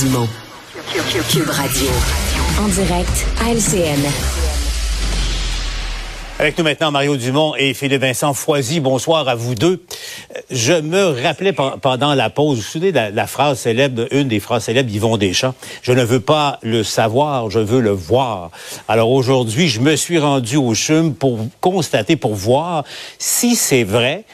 Dumont. Cube Radio. En direct à LCN. Avec nous maintenant Mario Dumont et Philippe Vincent Foisy. Bonsoir à vous deux. Je me rappelais pendant la pause, vous vous souvenez de la, phrase célèbre, une des phrases célèbres d'Yvon Deschamps. Je ne veux pas le savoir, je veux le voir. Alors aujourd'hui, je me suis rendu au CHUM pour constater, pour voir si c'est vrai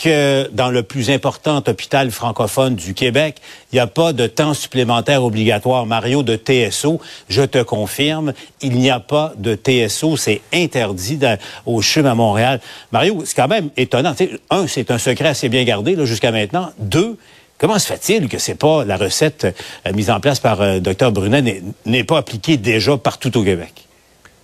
que dans le plus important hôpital francophone du Québec, il n'y a pas de temps supplémentaire obligatoire. Mario, de TSO, je te confirme, il n'y a pas de TSO. C'est interdit au CHUM à Montréal. Mario, c'est quand même étonnant. un, c'est un secret assez bien gardé jusqu'à maintenant. Deux, Comment se fait-il que c'est pas la recette euh, mise en place par euh, Dr Brunet n'est pas appliquée déjà partout au Québec?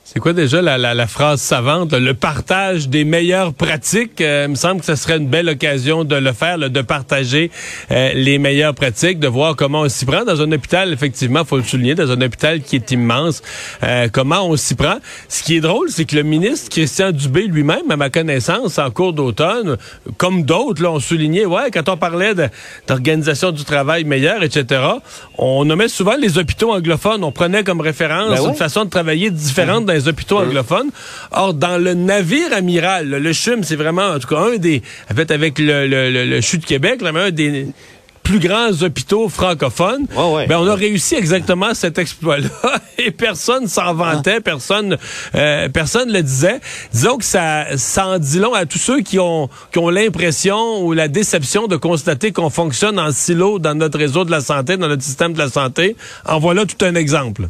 C'est quoi déjà la, la, la, phrase savante? Le partage des meilleures pratiques. Euh, il me semble que ce serait une belle occasion de le faire, de partager euh, les meilleures pratiques, de voir comment on s'y prend dans un hôpital, effectivement, faut le souligner, dans un hôpital qui est immense, euh, comment on s'y prend. Ce qui est drôle, c'est que le ministre Christian Dubé lui-même, à ma connaissance, en cours d'automne, comme d'autres, l'ont souligné, ouais, quand on parlait d'organisation du travail meilleure, etc., on nommait souvent les hôpitaux anglophones. On prenait comme référence ben une façon de travailler différente dans les hôpitaux anglophones. Or, dans le navire amiral, le CHUM, c'est vraiment, en tout cas, un des, en fait, avec le, le, le, CHU de Québec, là, un des plus grands hôpitaux francophones, ben on a réussi exactement cet exploit-là et personne s'en vantait, personne euh, personne le disait. Disons que ça, ça en dit long à tous ceux qui ont qui ont l'impression ou la déception de constater qu'on fonctionne en silo dans notre réseau de la santé, dans notre système de la santé. En voilà tout un exemple.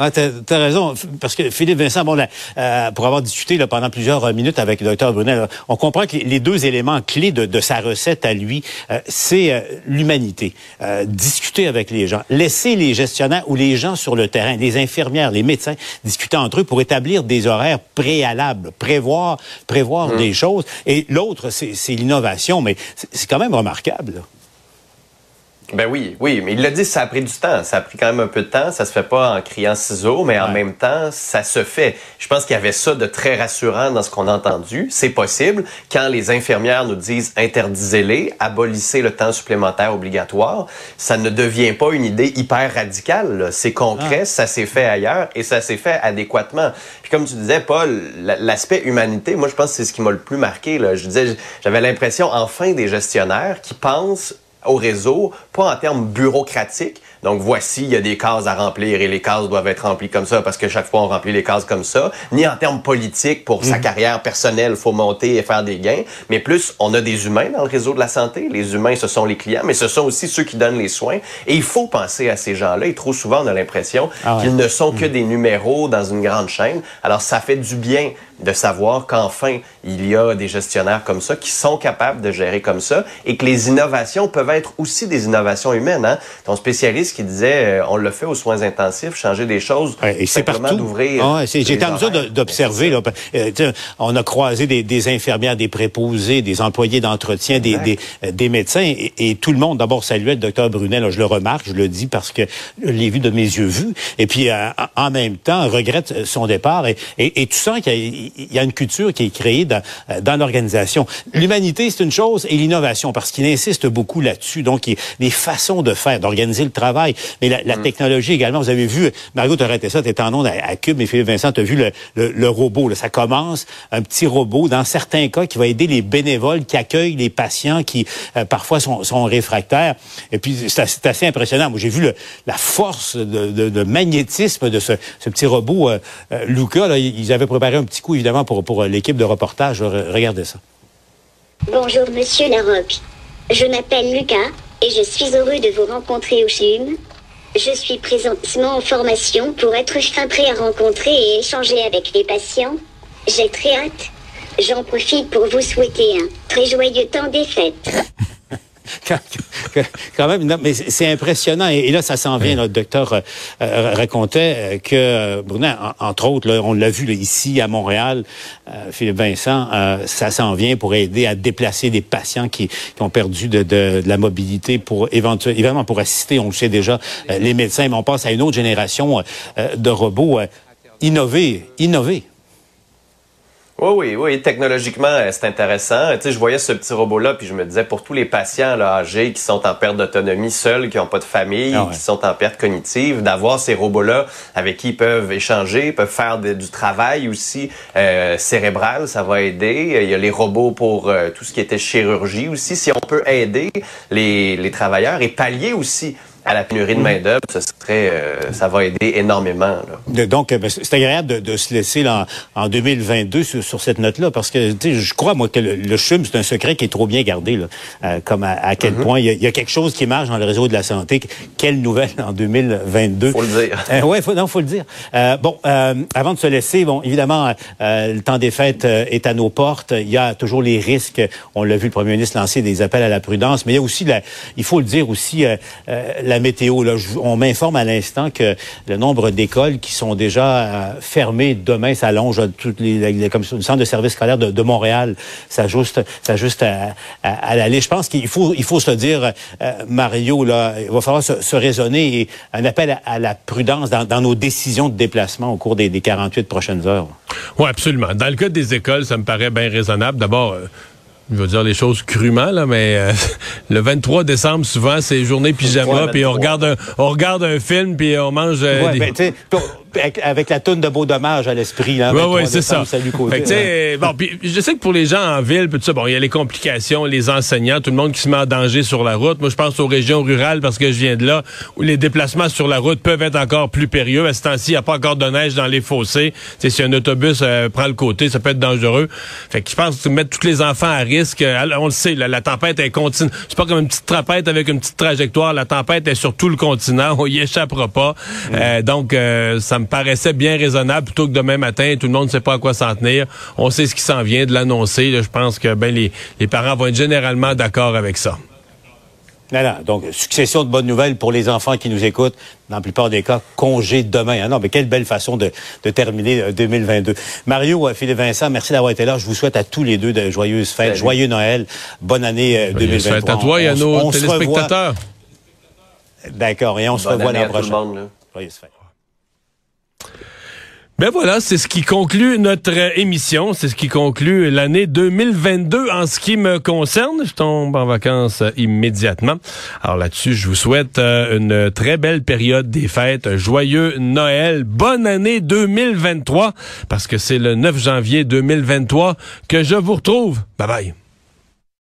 Ah, t'as as raison, parce que Philippe Vincent, bon, euh, pour avoir discuté là, pendant plusieurs minutes avec le docteur Brunel, on comprend que les deux éléments clés de, de sa recette à lui, euh, c'est euh, l'humanité. discuter avec les gens, laisser les gestionnaires ou les gens sur le terrain, les infirmières, les médecins, discuter entre eux pour établir des horaires préalables, prévoir, prévoir mmh. des choses. Et l'autre, c'est l'innovation, mais c'est quand même remarquable. Ben oui, oui, mais il l'a dit, ça a pris du temps. Ça a pris quand même un peu de temps. Ça se fait pas en criant ciseaux, mais en même temps, ça se fait. Je pense qu'il y avait ça de très rassurant dans ce qu'on a entendu. C'est possible. Quand les infirmières nous disent interdisez-les, abolissez le temps supplémentaire obligatoire, ça ne devient pas une idée hyper radicale. C'est concret, ah. ça s'est fait ailleurs et ça s'est fait adéquatement. Puis comme tu disais, Paul, l'aspect humanité, moi je pense que c'est ce qui m'a le plus marqué. Là. Je disais, j'avais l'impression enfin des gestionnaires qui pensent au réseau, pas en termes bureaucratiques, donc voici, il y a des cases à remplir et les cases doivent être remplies comme ça parce que chaque fois on remplit les cases comme ça, ni en termes politiques pour sa mhm. carrière personnelle, faut monter et faire des gains, mais plus on a des humains dans le réseau de la santé, les humains ce sont les clients, mais ce sont aussi ceux qui donnent les soins et il faut penser à ces gens-là et trop souvent on a l'impression ah qu'ils ne sont que mhm. des numéros dans une grande chaîne. Alors ça fait du bien de savoir qu'enfin il y a des gestionnaires comme ça qui sont capables de gérer comme ça et que les innovations peuvent être aussi des innovations humaines. Hein? Ton spécialiste qui disait euh, on le fait aux soins intensifs, changer des choses, et c'est partout d'ouvrir. Ah, J'étais en mesure d'observer. Euh, on a croisé des, infirmières, des préposés, des employés d'entretien, des, euh, des, médecins, et, tout le monde d'abord saluait le docteur Brunel. je le remarque, je le dis parce que je l'ai vu de mes yeux vus. Et puis en même temps, regrette son départ. Et, et, tu sens qu'il y, y, a une culture qui est créée dans, dans l'organisation. L'humanité, c'est une chose, et l'innovation, parce qu'il insiste beaucoup là-dessus. Donc, les façons de faire, d'organiser le travail mais la, mm. technologie également. Vous avez vu, Mario, tu arrêté ça, tu en onde à, Cube, mais Philippe Vincent, tu as vu le, le, robot. Là, ça commence, un petit robot, dans certains cas, qui va aider les bénévoles qui accueillent les patients qui, euh, parfois, sont, sont, réfractaires. Et puis, c'est assez impressionnant. Moi, j'ai vu la force de, de, magnétisme de ce, ce petit robot. Euh, euh, Luca, là, ils avaient préparé un petit coup, évidemment, pour, l'équipe de reportage. Regardez ça. Bonjour, monsieur Larocque. Je m'appelle Lucas et je suis heureux de vous rencontrer au CHUM. Je suis présentement en formation pour être fin prêt à rencontrer et échanger avec les patients. J'ai très hâte. J'en profite pour vous souhaiter un très joyeux temps des fêtes. quand même, mais c'est impressionnant. Et, là, ça s'en vient. Le docteur euh, euh, racontait euh, que Brunet, entre autres, on l'a vu ici à Montréal, Philippe Vincent, ça s'en vient pour aider à déplacer des patients qui, ont perdu de, la mobilité pour éventuellement pour assister, on le sait déjà, les médecins. Mais on passe à une autre génération de robots. innover, innover. Oui, oui, oui. Technologiquement, euh, c'est intéressant. Tu sais, je voyais ce petit robot-là, puis je me disais, pour tous les patients là, âgés qui sont en perte d'autonomie seuls, qui n'ont pas de famille, ah qui sont en perte cognitive, d'avoir ces robots-là avec qui ils peuvent échanger, peuvent faire du travail aussi euh, cérébral, ça va aider. Il y a les robots pour euh, tout ce qui était chirurgie aussi. Si on peut aider les, les travailleurs et pallier aussi à la pénurie de main-d'œuvre, ce serait, euh, ça va aider énormément. Là. Donc, euh, ben, c'est agréable de, de, se laisser là, en, 2022 sur, sur cette note-là, parce que je crois, moi, que le, le CHUM, c'est un secret qui est trop bien gardé, là, euh, comme à, quel mm-hmm. point il y, a, quelque chose qui marche dans le réseau de la santé. Quelle nouvelle en 2022. Faut le dire. Euh, ouais, faut, non, faut le dire. bon, avant de se laisser, bon, évidemment, le temps des fêtes est à nos portes. Il y a toujours les risques. On l'a vu, le premier ministre lancer des appels à la prudence, mais il y a aussi, la, il faut le dire aussi, la météo. On m'informe à l'instant que le nombre d'écoles qui sont déjà euh, fermées demain s'allonge. Toutes les, les, le centre de service scolaire de, Montréal s'ajuste, s'ajuste à, à, à l'aller. Je pense qu'il faut, il faut se dire, euh, Mario, là, il va falloir se, raisonner et un appel à, la prudence dans, nos décisions de déplacement au cours des, des 48 prochaines heures. Oui, absolument. Dans le cas des écoles, ça me paraît bien raisonnable. D'abord, euh, je veux dire les choses crûment, là, mais euh, le 23 décembre, souvent, c'est journée pyjama, puis on regarde, un, on regarde un film, puis on mange euh, ouais, des... Ben, avec, la toune de beau dommage à l'esprit. Oui, oui, c'est ça. bon, puis je sais que pour les gens en ville, tout ça, bon, il y a les complications, les enseignants, tout le monde qui se met en danger sur la route. Moi, je pense aux régions rurales parce que je viens de là, où les déplacements sur la route peuvent être encore plus périlleux. À ce temps-ci, il n'y a pas encore de neige dans les fossés. T'sais, si un autobus euh, prend le côté, ça peut être dangereux. Fait que je pense que mettre tous les enfants à risque, euh, on le sait, la, tempête est continue. C'est pas comme une petite trapète avec une petite trajectoire. La tempête est sur tout le continent. On y échappera pas. Mm. Euh, donc, ça me paraissait bien raisonnable plutôt que demain matin, tout le monde ne sait pas à quoi s'en tenir. On sait ce qui s'en vient de l'annoncer. Je pense que ben, les, les parents vont être généralement d'accord avec ça. Voilà, donc succession de bonnes nouvelles pour les enfants qui nous écoutent. Dans la plupart des cas, congé demain. Ah non, mais quelle belle façon de, de terminer 2022. Euh, Mario, euh, Philippe Vincent, merci d'avoir été là. Je vous souhaite à tous les deux de joyeuses fêtes, joyeux Noël, bonne année 2023. Fêtes à toi et à nos téléspectateurs. D'accord, et on se revoit l'an prochain. Joyeuses fêtes. Ben voilà, c'est ce qui conclut notre émission, c'est ce qui conclut l'année 2022 en ce qui me concerne. Je tombe en vacances immédiatement. Alors là-dessus, je vous souhaite euh, une très belle période des fêtes, joyeux Noël, bonne année 2023 parce que c'est le 9 janvier 2023 que je vous retrouve. Bye bye.